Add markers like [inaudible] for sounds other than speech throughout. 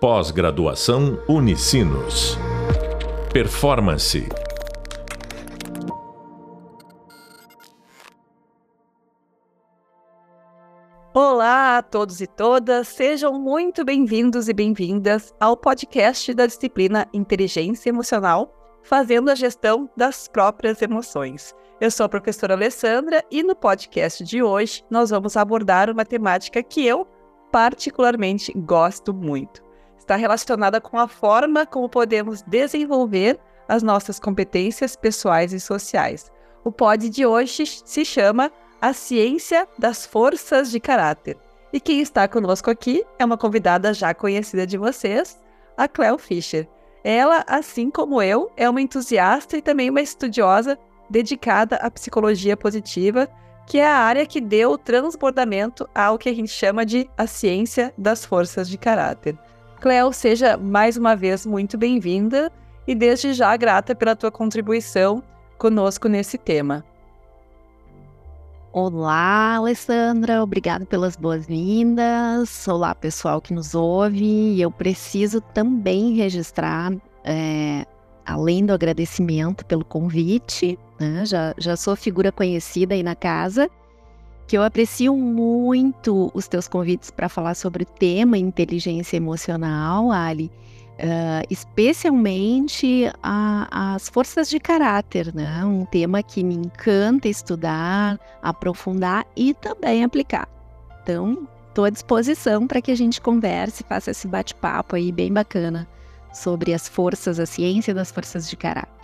Pós-graduação Unicinos. Performance. Olá a todos e todas, sejam muito bem-vindos e bem-vindas ao podcast da disciplina Inteligência Emocional, fazendo a gestão das próprias emoções. Eu sou a professora Alessandra e no podcast de hoje nós vamos abordar uma temática que eu particularmente gosto muito está relacionada com a forma como podemos desenvolver as nossas competências pessoais e sociais. O pod de hoje se chama A Ciência das Forças de Caráter. E quem está conosco aqui é uma convidada já conhecida de vocês, a Cleo Fischer. Ela, assim como eu, é uma entusiasta e também uma estudiosa dedicada à psicologia positiva, que é a área que deu o transbordamento ao que a gente chama de a ciência das forças de caráter. Cleo, seja mais uma vez muito bem-vinda e desde já grata pela tua contribuição conosco nesse tema. Olá, Alessandra, obrigada pelas boas-vindas. Olá, pessoal que nos ouve. Eu preciso também registrar, é, além do agradecimento pelo convite, né, já, já sou figura conhecida aí na casa, que eu aprecio muito os teus convites para falar sobre o tema inteligência emocional, Ali. Uh, especialmente a, as forças de caráter, né? Um tema que me encanta estudar, aprofundar e também aplicar. Então, estou à disposição para que a gente converse, faça esse bate-papo aí bem bacana sobre as forças, a ciência das forças de caráter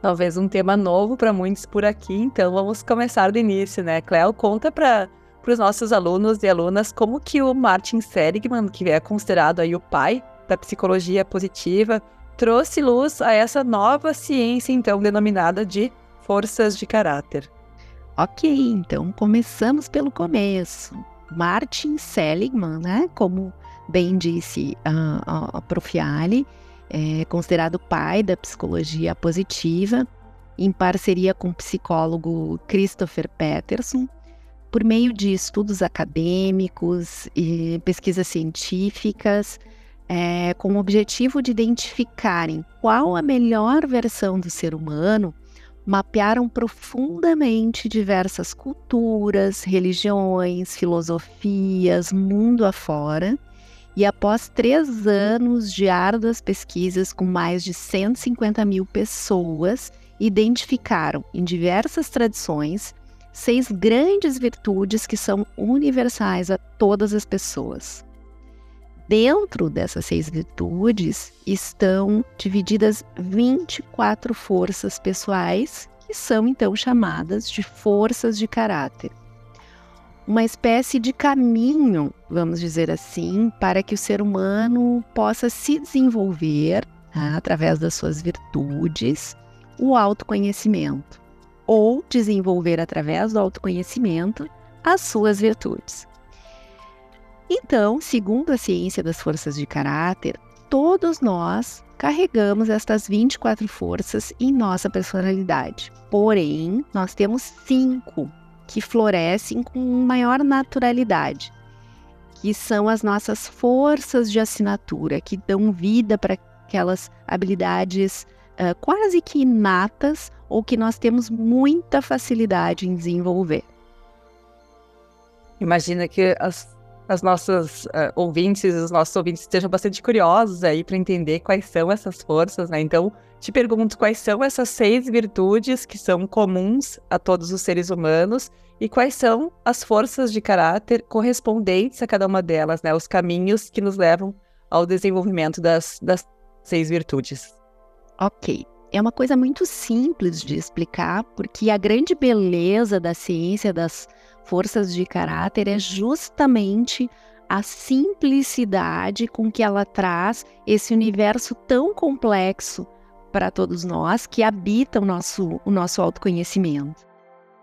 talvez um tema novo para muitos por aqui, então vamos começar do início, né? Cleo, conta para os nossos alunos e alunas como que o Martin Seligman, que é considerado aí o pai da psicologia positiva, trouxe luz a essa nova ciência, então, denominada de forças de caráter. Ok, então começamos pelo começo. Martin Seligman, né? Como bem disse a, a, a Prof. Ali, é considerado pai da psicologia positiva, em parceria com o psicólogo Christopher Peterson, por meio de estudos acadêmicos e pesquisas científicas, é, com o objetivo de identificarem qual a melhor versão do ser humano, mapearam profundamente diversas culturas, religiões, filosofias, mundo afora e após três anos de árduas pesquisas com mais de 150 mil pessoas, identificaram em diversas tradições seis grandes virtudes que são universais a todas as pessoas. Dentro dessas seis virtudes estão divididas 24 forças pessoais, que são então chamadas de forças de caráter uma espécie de caminho, vamos dizer assim, para que o ser humano possa se desenvolver tá, através das suas virtudes, o autoconhecimento, ou desenvolver através do autoconhecimento as suas virtudes. Então, segundo a ciência das forças de caráter, todos nós carregamos estas 24 forças em nossa personalidade. Porém, nós temos cinco que florescem com maior naturalidade, que são as nossas forças de assinatura, que dão vida para aquelas habilidades uh, quase que inatas ou que nós temos muita facilidade em desenvolver. Imagina que as, as nossas uh, ouvintes, os nossos ouvintes estejam bastante curiosos aí para entender quais são essas forças, né? Então, te pergunto quais são essas seis virtudes que são comuns a todos os seres humanos e quais são as forças de caráter correspondentes a cada uma delas, né? Os caminhos que nos levam ao desenvolvimento das, das seis virtudes. Ok. É uma coisa muito simples de explicar, porque a grande beleza da ciência das forças de caráter é justamente a simplicidade com que ela traz esse universo tão complexo para todos nós que habita o nosso, o nosso autoconhecimento.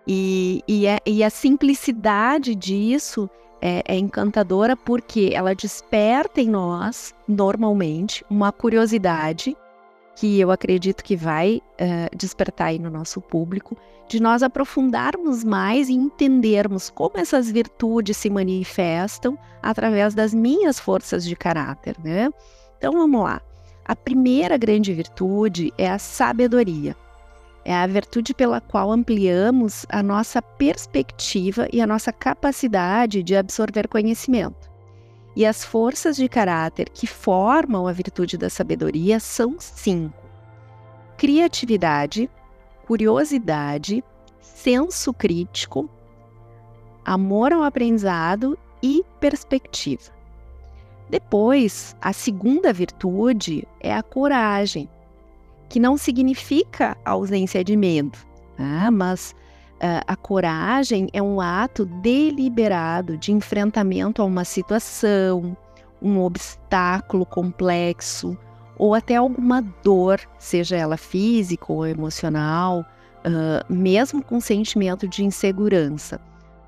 E, e, é, e a simplicidade disso é, é, encantadora porque ela desperta em nós, normalmente, uma curiosidade que eu acredito que vai uh, despertar aí no nosso público, de nós aprofundarmos mais e entendermos como essas virtudes se manifestam através das minhas forças de caráter, né? Então vamos lá. A primeira grande virtude é a sabedoria. É a virtude pela qual ampliamos a nossa perspectiva e a nossa capacidade de absorver conhecimento. E as forças de caráter que formam a virtude da sabedoria são cinco: criatividade, curiosidade, senso crítico, amor ao aprendizado e perspectiva. Depois, a segunda virtude é a coragem, que não significa ausência de medo, né? mas uh, a coragem é um ato deliberado de enfrentamento a uma situação, um obstáculo complexo ou até alguma dor, seja ela física ou emocional, uh, mesmo com sentimento de insegurança.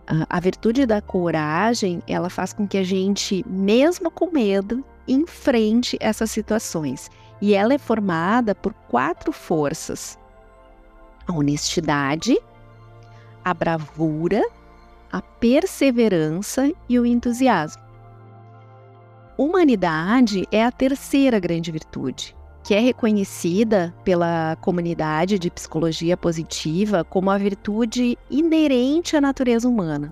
A virtude da coragem, ela faz com que a gente, mesmo com medo, enfrente essas situações. E ela é formada por quatro forças: a honestidade, a bravura, a perseverança e o entusiasmo. Humanidade é a terceira grande virtude, que é reconhecida pela comunidade de psicologia positiva como a virtude inerente à natureza humana.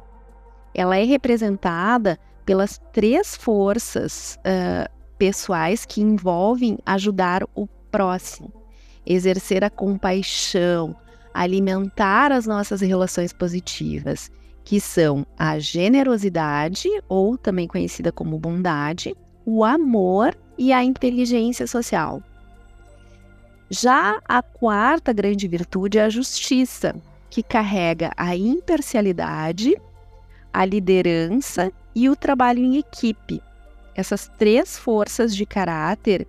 Ela é representada pelas três forças uh, pessoais que envolvem ajudar o próximo, exercer a compaixão, alimentar as nossas relações positivas que são a generosidade, ou também conhecida como bondade, o amor e a inteligência social. Já a quarta grande virtude é a justiça, que carrega a imparcialidade, a liderança e o trabalho em equipe. Essas três forças de caráter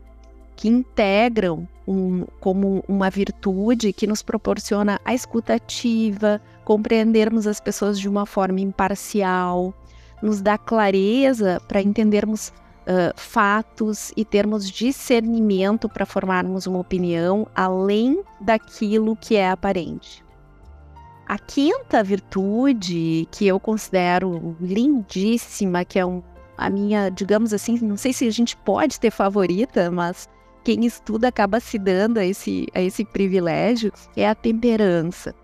que integram um, como uma virtude que nos proporciona a escutativa, compreendermos as pessoas de uma forma imparcial, nos dá clareza para entendermos uh, fatos e termos discernimento para formarmos uma opinião além daquilo que é aparente. A quinta virtude que eu considero lindíssima, que é um, a minha, digamos assim, não sei se a gente pode ter favorita, mas quem estuda acaba se dando a esse, a esse privilégio, é a temperança.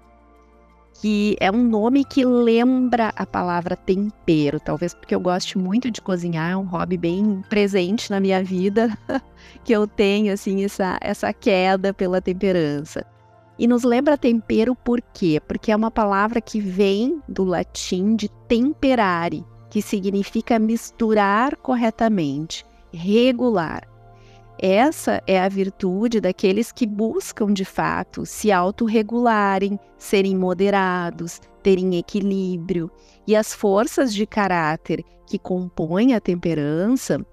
Que é um nome que lembra a palavra tempero, talvez porque eu goste muito de cozinhar, é um hobby bem presente na minha vida, [laughs] que eu tenho assim essa, essa queda pela temperança. E nos lembra tempero por quê? Porque é uma palavra que vem do latim de temperare, que significa misturar corretamente, regular. Essa é a virtude daqueles que buscam de fato se autorregularem, serem moderados, terem equilíbrio. E as forças de caráter que compõem a temperança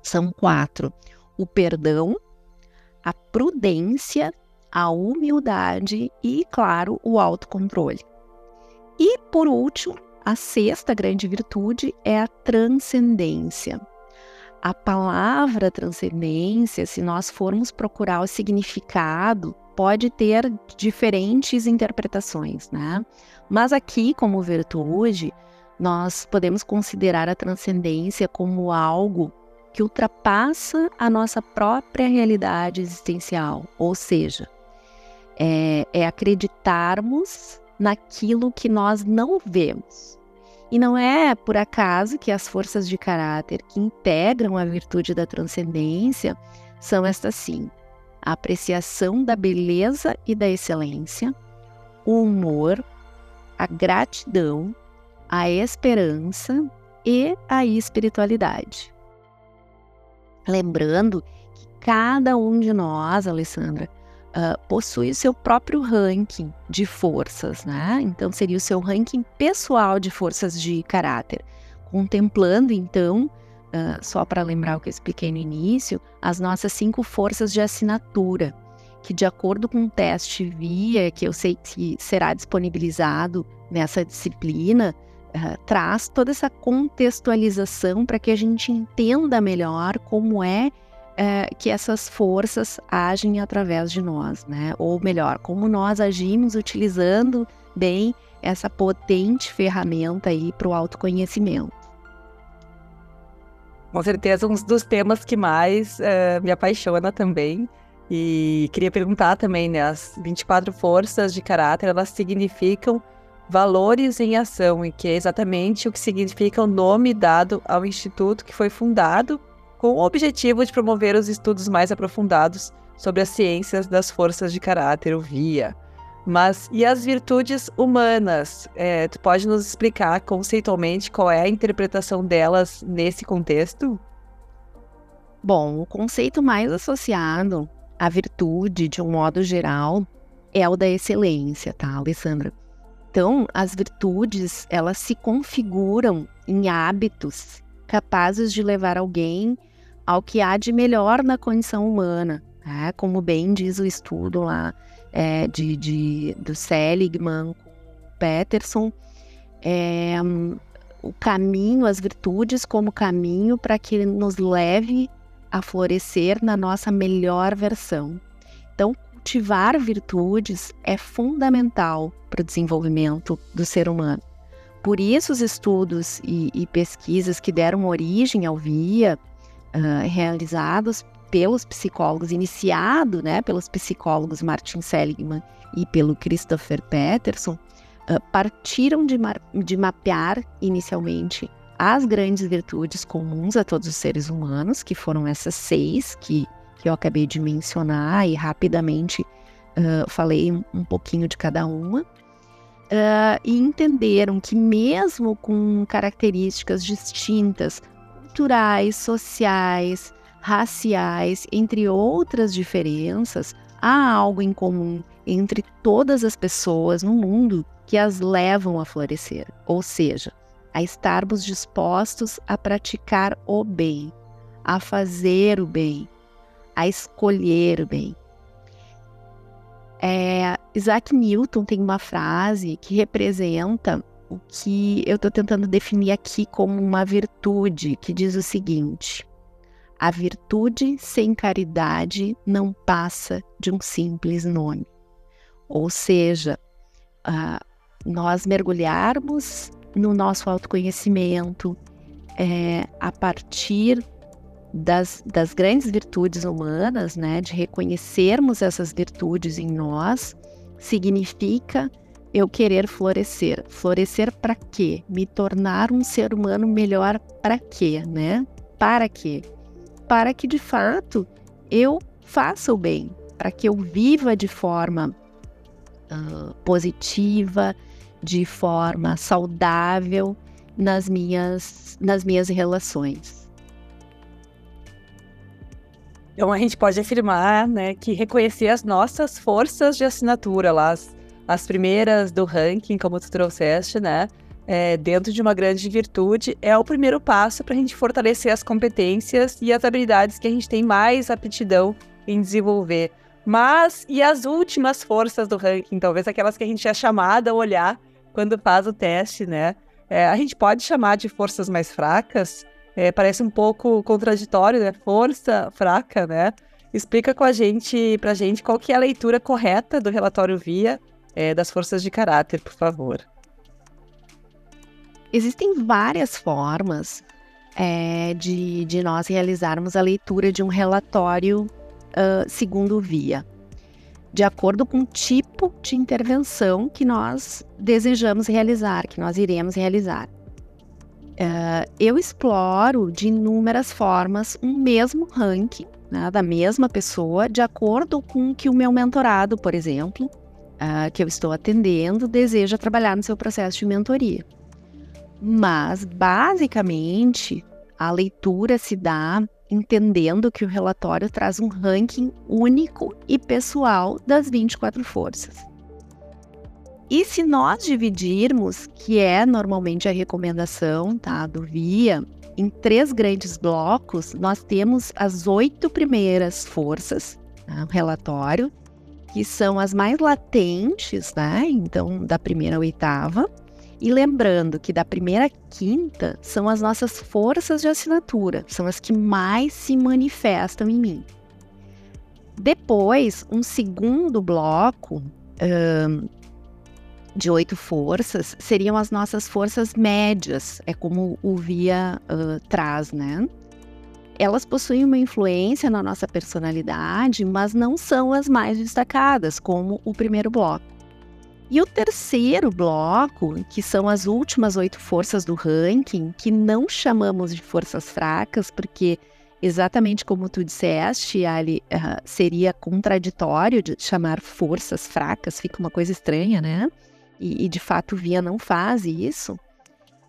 são quatro: o perdão, a prudência, a humildade e, claro, o autocontrole. E, por último, a sexta grande virtude é a transcendência a palavra transcendência, se nós formos procurar o significado, pode ter diferentes interpretações, né? Mas aqui, como virtude, nós podemos considerar a transcendência como algo que ultrapassa a nossa própria realidade existencial, ou seja, é, é acreditarmos naquilo que nós não vemos, e não é por acaso que as forças de caráter que integram a virtude da transcendência são estas sim: a apreciação da beleza e da excelência, o humor, a gratidão, a esperança e a espiritualidade. Lembrando que cada um de nós, Alessandra, uh, possui o seu próprio ranking de forças, né? Então seria o seu ranking pessoal de forças de caráter, contemplando então, uh, só para lembrar o que eu expliquei no início, as nossas cinco forças de assinatura, que de acordo com o teste via que eu sei que será disponibilizado nessa disciplina, uh, traz toda essa contextualização para que a gente entenda melhor como é é, que essas forças agem através de nós, né? Ou melhor, como nós agimos utilizando bem essa potente ferramenta aí para o autoconhecimento. com certeza um dos temas que mais uh, me apaixona também. E queria perguntar também, né, as 24 forças de caráter, elas significam valores em ação, e que é exatamente o que significa o nome dado ao instituto que foi fundado com o objetivo de promover os estudos mais aprofundados sobre as ciências das forças de caráter, o VIA. Mas e as virtudes humanas? É, tu pode nos explicar conceitualmente qual é a interpretação delas nesse contexto? Bom, o conceito mais associado à virtude, de um modo geral, é o da excelência, tá, Alessandra? Então, as virtudes, elas se configuram em hábitos capazes de levar alguém ao que há de melhor na condição humana, né? como bem diz o estudo lá é, de, de, do Seligman, Peterson, é, o caminho, as virtudes como caminho para que nos leve a florescer na nossa melhor versão. Então, cultivar virtudes é fundamental para o desenvolvimento do ser humano. Por isso, os estudos e, e pesquisas que deram origem ao VIA, uh, realizados pelos psicólogos, iniciado né, pelos psicólogos Martin Seligman e pelo Christopher Peterson, uh, partiram de, de mapear inicialmente as grandes virtudes comuns a todos os seres humanos, que foram essas seis que que eu acabei de mencionar e rapidamente uh, falei um, pouquinho de cada uma. Uh, e entenderam que, mesmo com características distintas, culturais, sociais, raciais, entre outras diferenças, há algo em comum entre todas as pessoas no mundo que as levam a florescer, ou seja, a estarmos dispostos a praticar o bem, a fazer o bem, a escolher o bem. É, Isaac Newton tem uma frase que representa o que eu estou tentando definir aqui como uma virtude, que diz o seguinte: a virtude sem caridade não passa de um simples nome. Ou seja, uh, nós mergulharmos no nosso autoconhecimento é, a partir das, das grandes virtudes humanas, né, de reconhecermos essas virtudes em nós, significa eu querer florescer. Florescer para quê? Me tornar um ser humano melhor para quê, né? Para quê? Para que de fato eu faça o bem, para que eu viva de forma uh, positiva, de forma saudável nas minhas, nas minhas relações. Então a gente pode afirmar, né, que reconhecer as nossas forças de assinatura lá, as, as primeiras do ranking, como tu trouxeste, né, é, dentro de uma grande virtude, é o primeiro passo para a gente fortalecer as competências e as habilidades que a gente tem mais aptidão em desenvolver. Mas e as últimas forças do ranking, talvez aquelas que a gente é chamada a olhar quando faz o teste, né? É, a gente pode chamar de forças mais fracas, é, parece um pouco contraditório, né? Força fraca, né? Explica com a gente, pra gente, qual que é a leitura correta do relatório VIA é, das forças de caráter, por favor. Existem várias formas é, de, de nós realizarmos a leitura de um relatório uh, segundo VIA, de acordo com o tipo de intervenção que nós desejamos realizar, que nós iremos realizar. Uh, eu exploro de inúmeras formas um mesmo ranking né, da mesma pessoa, de acordo com que o meu mentorado, por exemplo, uh, que eu estou atendendo, deseja trabalhar no seu processo de mentoria. Mas, basicamente, a leitura se dá entendendo que o relatório traz um ranking único e pessoal das 24 forças. E se nós dividirmos, que é normalmente a recomendação tá, do VIA, em três grandes blocos, nós temos as oito primeiras forças, tá, relatório, que são as mais latentes, né? Então, da primeira à oitava. E lembrando que da primeira à quinta são as nossas forças de assinatura, são as que mais se manifestam em mim. Depois, um segundo bloco de oito forças seriam as nossas forças médias, é como o Via uh, traz, né? elas possuem uma influência na nossa personalidade, mas não são as mais destacadas, como o primeiro bloco. E o terceiro bloco, que são as últimas oito forças do ranking, que não chamamos de forças fracas, porque exatamente como tu disseste, Ali, uh, seria contraditório de chamar forças fracas, fica uma coisa estranha, né? E, e de fato Via não faz isso.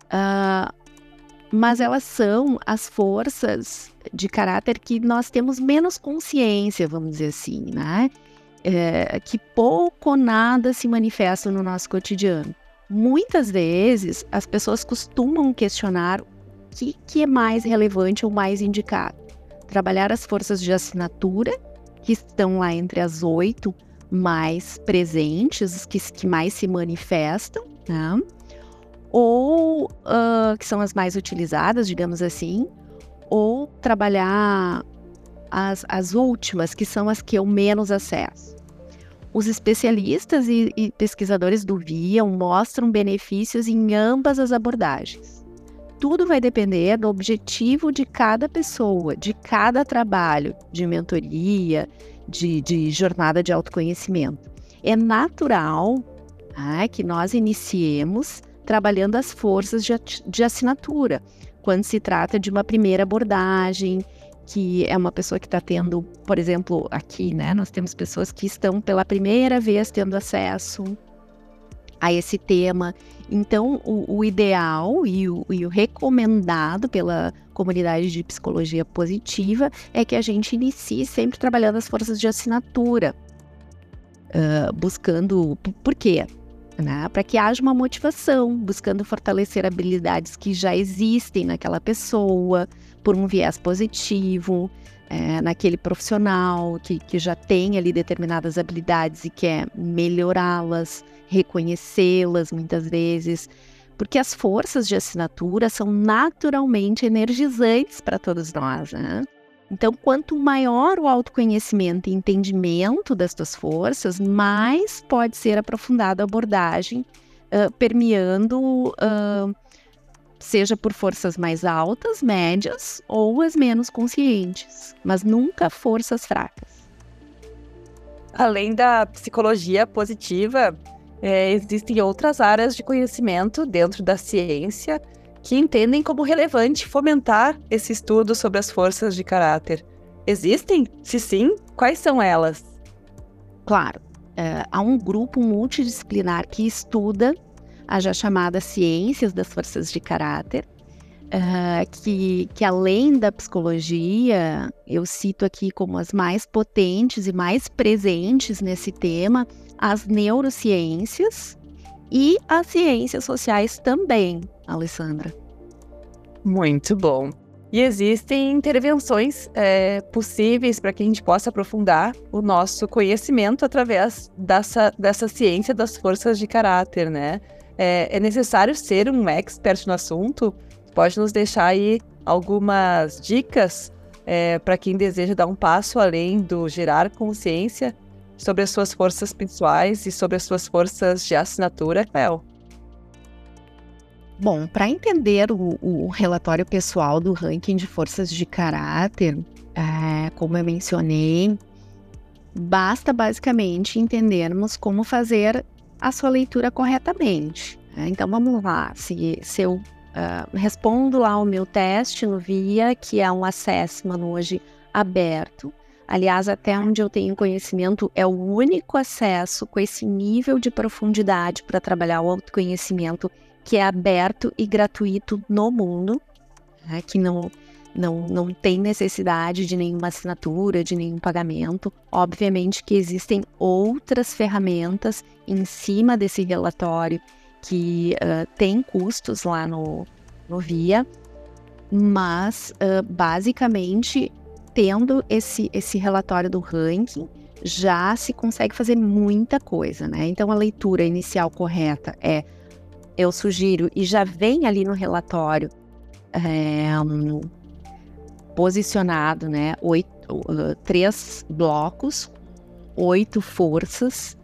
Uh, mas elas são as forças de caráter que nós temos menos consciência, vamos dizer assim, né? É, que pouco ou nada se manifestam no nosso cotidiano. Muitas vezes as pessoas costumam questionar o que, que é mais relevante ou mais indicado. Trabalhar as forças de assinatura, que estão lá entre as oito mais presentes, que, que mais se manifestam, né? ou uh, que são as mais utilizadas, digamos assim, ou trabalhar as, as últimas, que são as que eu menos acesso. Os especialistas e, e pesquisadores do VIA mostram benefícios em ambas as abordagens. Tudo vai depender do objetivo de cada pessoa, de cada trabalho, de mentoria, de, de jornada de autoconhecimento. É natural ah, que nós iniciemos trabalhando as forças de, de assinatura, quando se trata de uma primeira abordagem, que é uma pessoa que está tendo, por exemplo, aqui, né? Nós temos pessoas que estão pela primeira vez tendo acesso a esse tema. Então, o, o ideal e o, e o, recomendado pela comunidade de psicologia positiva é que a gente inicie sempre trabalhando as forças de assinatura, uh, buscando. Por quê? né? Para que haja uma motivação, buscando fortalecer habilidades que já existem naquela pessoa, por um viés positivo, é, naquele profissional que, que já tem ali determinadas habilidades e quer melhorá-las, reconhecê-las muitas vezes. Porque as forças de assinatura são naturalmente energizantes para todos nós, né? Então, quanto maior o autoconhecimento e entendimento das tuas forças, mais pode ser aprofundada a abordagem, uh, permeando, uh, seja por forças mais altas, médias ou as menos conscientes, mas nunca forças fracas. Além da psicologia positiva, é, existem outras áreas de conhecimento dentro da ciência que entendem como relevante fomentar esse estudo sobre as forças de caráter. Existem? Se sim, quais são elas? Claro, é, há um grupo multidisciplinar que estuda as já chamadas ciências das forças de caráter, é, que, que além da psicologia, eu cito aqui como as mais potentes e mais presentes nesse tema, as neurociências e as ciências sociais também, Alessandra. Muito bom. E existem intervenções é, possíveis para que a gente possa aprofundar o nosso conhecimento através dessa, dessa ciência das forças de caráter, né? É, é necessário ser um expert no assunto? Pode nos deixar aí algumas dicas é, para quem deseja dar um passo além do gerar consciência sobre as suas forças pessoais e sobre as suas forças de assinatura, Cleo? Bom, para entender o, o, relatório pessoal do ranking de forças de caráter, é, como eu mencionei, basta basicamente entendermos como fazer a sua leitura corretamente. Né? Então vamos lá, se, se eu uh, respondo lá o meu teste no VIA, que é um assessment hoje aberto, Aliás, até onde eu tenho conhecimento, é o único acesso com esse nível de profundidade para trabalhar o autoconhecimento que é aberto e gratuito no mundo, né, que não, não, não tem necessidade de nenhuma assinatura, de nenhum pagamento. Obviamente que existem outras ferramentas em cima desse relatório que uh, tem custos lá no, no VIA, mas uh, basicamente tendo esse, esse relatório do ranking, já se consegue fazer muita coisa, né? Então a leitura inicial correta é eu sugiro, e já vem ali no relatório é, posicionado, né? Oito, uh, três blocos, oito forças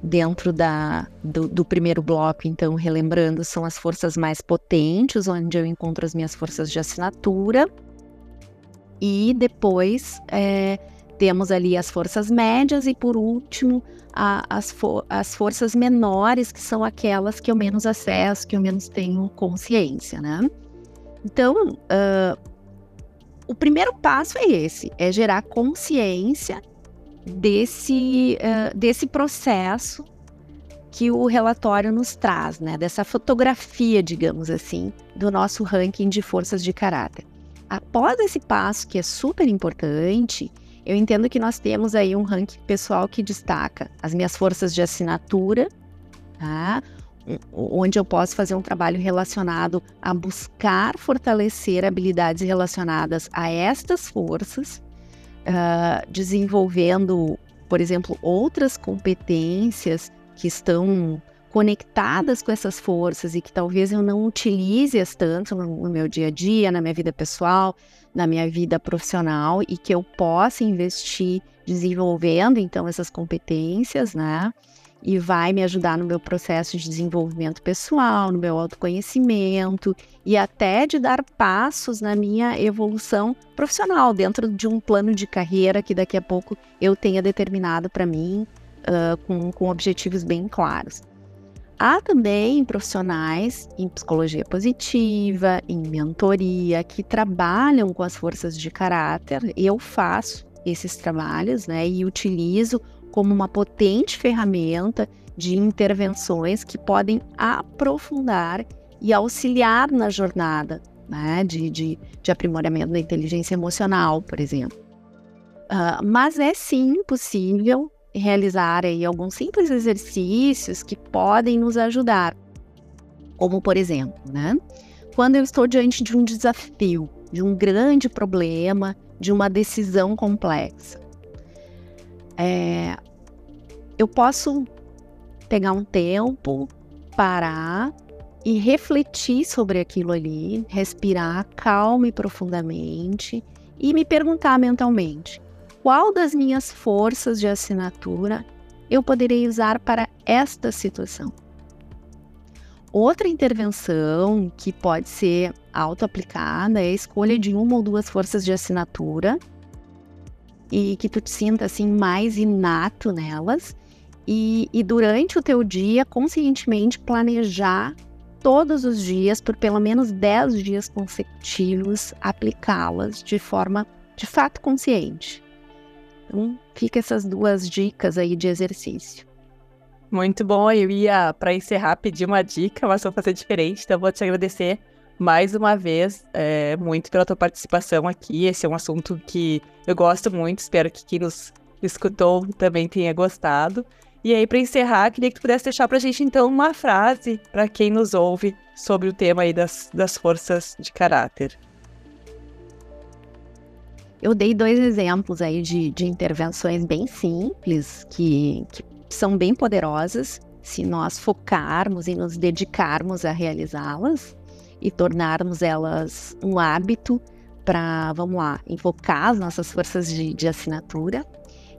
dentro da, do, do, primeiro bloco, então, relembrando, são as forças mais potentes, onde eu encontro as minhas forças de assinatura. e depois é, temos ali as forças médias e, por último, a, as, as forças menores, que são aquelas que eu menos acesso, que eu menos tenho consciência, né? Então, uh, o primeiro passo é esse, é gerar consciência desse, uh, desse processo que o relatório nos traz, né? Dessa fotografia, digamos assim, do nosso ranking de forças de caráter. Após esse passo, que é super importante, eu entendo que nós temos aí um ranking pessoal que destaca as minhas forças de assinatura, tá? Onde eu posso fazer um trabalho relacionado a buscar fortalecer habilidades relacionadas a estas forças, uh, desenvolvendo, por exemplo, outras competências que estão conectadas com essas forças e que talvez eu não utilize-as tanto no, meu dia a dia, na minha vida pessoal, na minha vida profissional e que eu possa investir desenvolvendo então essas competências, né? E vai me ajudar no meu processo de desenvolvimento pessoal, no meu autoconhecimento e até de dar passos na minha evolução profissional dentro de um plano de carreira que daqui a pouco eu tenha determinado para mim uh, com, com objetivos bem claros. Há também profissionais em psicologia positiva, em mentoria, que trabalham com as forças de caráter. Eu faço esses trabalhos né, e utilizo como uma potente ferramenta de intervenções que podem aprofundar e auxiliar na jornada né, de, de, de aprimoramento da inteligência emocional, por exemplo. Uh, mas é sim possível realizar aí alguns simples exercícios que podem nos ajudar. Como, por exemplo, né? Quando eu estou diante de um desafio, de um grande problema, de uma decisão complexa, é, eu posso pegar um tempo, parar e refletir sobre aquilo ali, respirar calma e profundamente e me perguntar mentalmente: qual das minhas forças de assinatura eu poderei usar para esta situação. Outra intervenção que pode ser auto-aplicada é a escolha de uma ou duas forças de assinatura e que tu te sinta assim mais inato nelas e, e durante o teu dia conscientemente planejar todos os dias por pelo menos 10 dias consecutivos aplicá-las de forma de fato consciente. Então, fica essas duas dicas aí de exercício. Muito bom. Eu ia, para encerrar, pedir uma dica, mas vou fazer diferente. Então, vou te agradecer mais uma vez é, muito pela tua participação aqui. Esse é um assunto que eu gosto muito. Espero que quem nos escutou também tenha gostado. E aí, para encerrar, queria que tu pudesse deixar para a gente, então, uma frase para quem nos ouve sobre o tema aí das, das forças de caráter. Eu dei dois exemplos aí de, de intervenções bem simples, que, que são bem poderosas se nós focarmos e nos dedicarmos a realizá-las e tornarmos elas um hábito para, vamos lá, invocar as nossas forças de, de assinatura.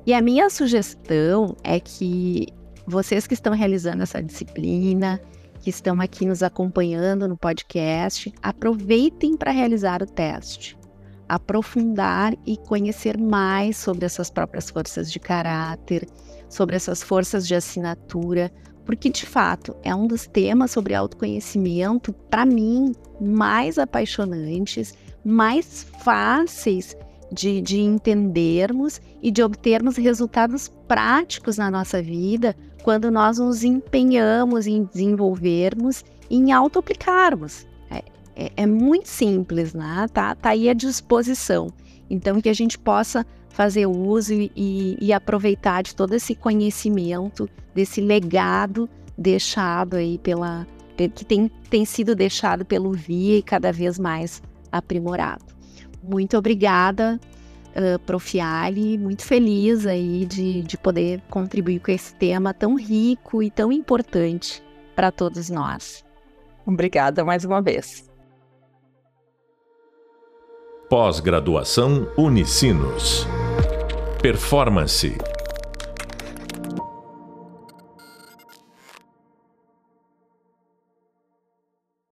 E a minha sugestão é que vocês que estão realizando essa disciplina, que estão aqui nos acompanhando no podcast, aproveitem para realizar o teste. Aprofundar e conhecer mais sobre essas próprias forças de caráter, sobre essas forças de assinatura, porque de fato é um dos temas sobre autoconhecimento, para mim, mais apaixonantes, mais fáceis de, de entendermos e de obtermos resultados práticos na nossa vida quando nós nos empenhamos em desenvolvermos e em auto-aplicarmos é, é muito simples, né? Tá, tá aí à disposição. Então, que a gente possa fazer uso e, e, aproveitar de todo esse conhecimento, desse legado deixado aí pela que tem, tem sido deixado pelo VIA e cada vez mais aprimorado. Muito obrigada, uh, Profiali, muito feliz aí de, de poder contribuir com esse tema tão rico e tão importante para todos nós. Obrigada mais uma vez. Pós-graduação Unicinos. Performance